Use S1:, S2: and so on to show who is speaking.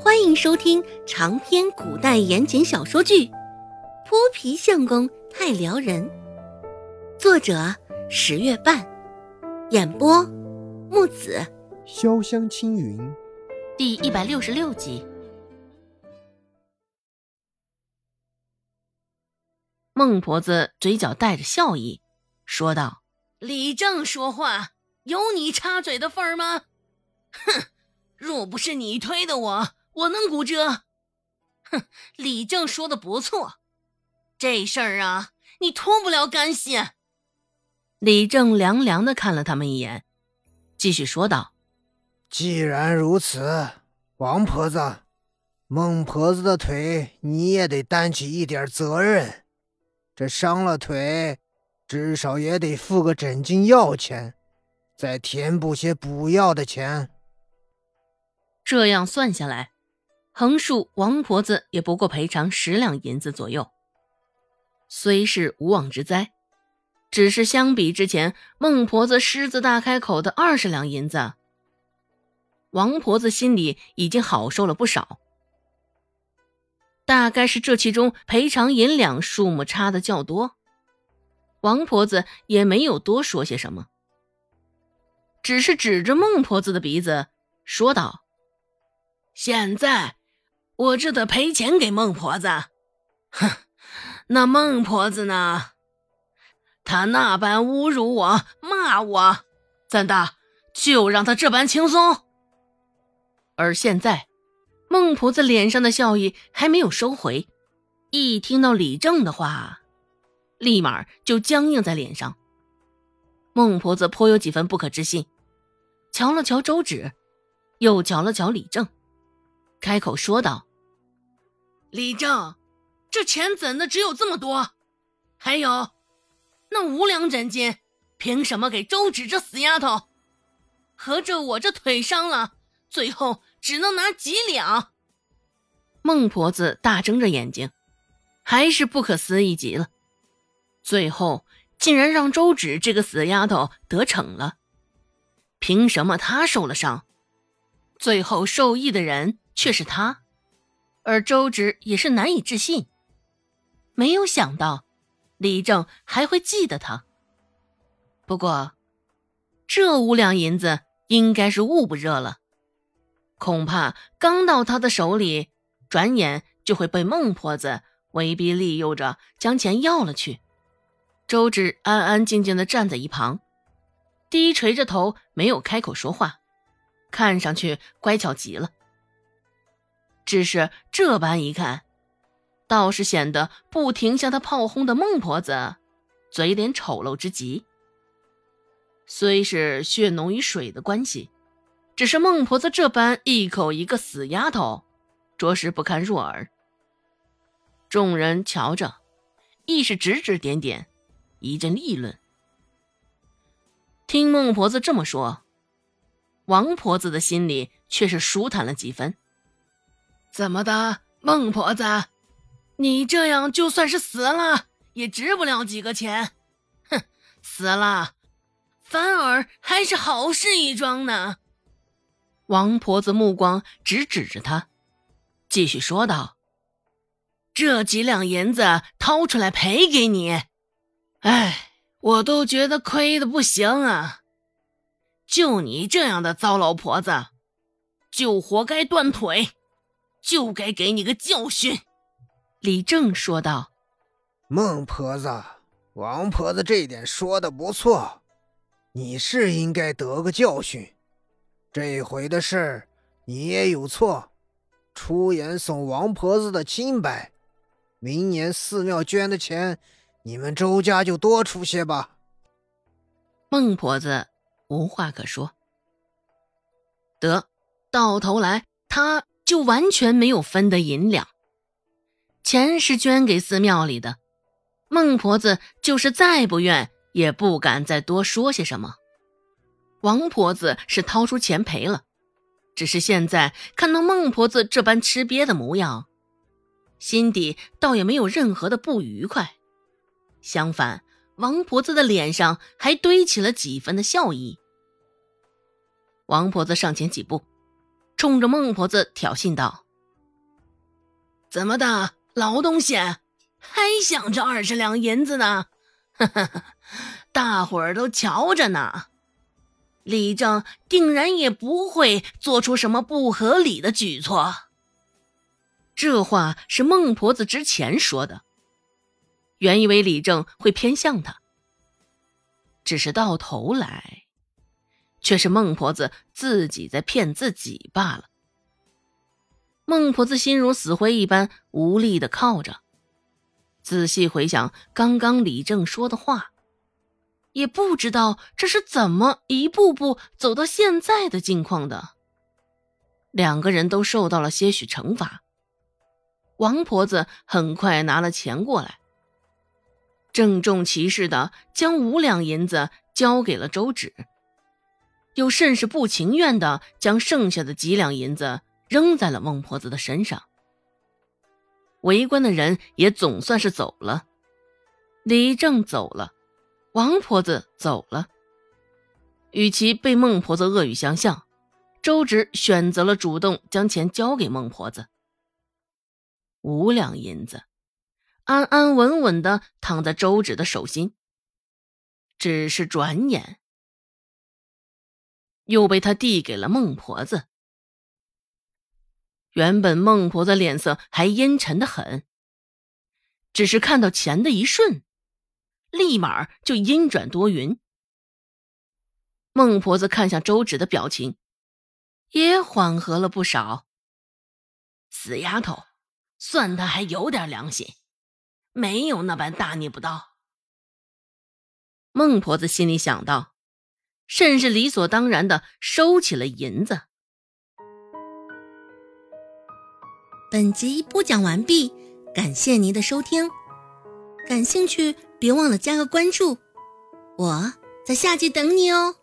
S1: 欢迎收听长篇古代言情小说剧《泼皮相公太撩人》，作者十月半，演播木子
S2: 潇湘青云，
S1: 第一百六十六集。
S3: 孟婆子嘴角带着笑意，说道：“
S4: 李正说话，有你插嘴的份儿吗？哼，若不是你推的我。”我能骨折？哼，李正说的不错，这事儿啊，你脱不了干系。
S3: 李正凉凉的看了他们一眼，继续说道：“
S5: 既然如此，王婆子，孟婆子的腿你也得担起一点责任。这伤了腿，至少也得付个诊金药钱，再填补些补药的钱。
S3: 这样算下来。”横竖王婆子也不过赔偿十两银子左右，虽是无妄之灾，只是相比之前孟婆子狮子大开口的二十两银子，王婆子心里已经好受了不少。大概是这其中赔偿银两数目差的较多，王婆子也没有多说些什么，只是指着孟婆子的鼻子说道：“
S4: 现在。”我这得赔钱给孟婆子，哼！那孟婆子呢？她那般侮辱我、骂我，怎的就让她这般轻松？
S3: 而现在，孟婆子脸上的笑意还没有收回，一听到李正的话，立马就僵硬在脸上。孟婆子颇有几分不可置信，瞧了瞧周芷，又瞧了瞧李正，开口说道。
S4: 李正，这钱怎的只有这么多？还有，那五两诊金，凭什么给周芷这死丫头？合着我这腿伤了，最后只能拿几两？
S3: 孟婆子大睁着眼睛，还是不可思议极了。最后竟然让周芷这个死丫头得逞了，凭什么她受了伤，最后受益的人却是她？而周芷也是难以置信，没有想到李正还会记得他。不过，这五两银子应该是捂不热了，恐怕刚到他的手里，转眼就会被孟婆子威逼利诱着将钱要了去。周芷安安静静的站在一旁，低垂着头，没有开口说话，看上去乖巧极了。只是这般一看，倒是显得不停向他炮轰的孟婆子，嘴脸丑陋之极。虽是血浓于水的关系，只是孟婆子这般一口一个死丫头，着实不堪入耳。众人瞧着，亦是指指点点，一阵议论。听孟婆子这么说，王婆子的心里却是舒坦了几分。
S4: 怎么的，孟婆子，你这样就算是死了，也值不了几个钱。哼，死了，反而还是好事一桩呢。
S3: 王婆子目光直指着他，继续说道：“
S4: 这几两银子掏出来赔给你，哎，我都觉得亏的不行啊。就你这样的糟老婆子，就活该断腿。”就该给你个教训，
S3: 李正说道：“
S5: 孟婆子，王婆子这点说的不错，你是应该得个教训。这回的事你也有错，出言损王婆子的清白。明年寺庙捐的钱，你们周家就多出些吧。”
S3: 孟婆子无话可说。得，到头来他。就完全没有分的银两，钱是捐给寺庙里的。孟婆子就是再不愿，也不敢再多说些什么。王婆子是掏出钱赔了，只是现在看到孟婆子这般吃瘪的模样，心底倒也没有任何的不愉快。相反，王婆子的脸上还堆起了几分的笑意。王婆子上前几步。冲着孟婆子挑衅道：“
S4: 怎么的，老东西，还想着二十两银子呢？哈哈，大伙儿都瞧着呢。李正定然也不会做出什么不合理的举措。
S3: 这话是孟婆子之前说的，原以为李正会偏向他，只是到头来，却是孟婆子自己在骗自己罢了。孟婆子心如死灰一般，无力的靠着，仔细回想刚刚李正说的话。也不知道这是怎么一步步走到现在的境况的。两个人都受到了些许惩罚。王婆子很快拿了钱过来，郑重其事的将五两银子交给了周芷，又甚是不情愿的将剩下的几两银子扔在了孟婆子的身上。围观的人也总算是走了，李正走了。王婆子走了，与其被孟婆子恶语相向，周芷选择了主动将钱交给孟婆子。五两银子，安安稳稳的躺在周芷的手心。只是转眼，又被他递给了孟婆子。原本孟婆子脸色还阴沉的很，只是看到钱的一瞬。立马就阴转多云。孟婆子看向周芷的表情，也缓和了不少。
S4: 死丫头，算她还有点良心，没有那般大逆不道。
S3: 孟婆子心里想到，甚是理所当然的收起了银子。
S1: 本集播讲完毕，感谢您的收听。感兴趣，别忘了加个关注，我在下集等你哦。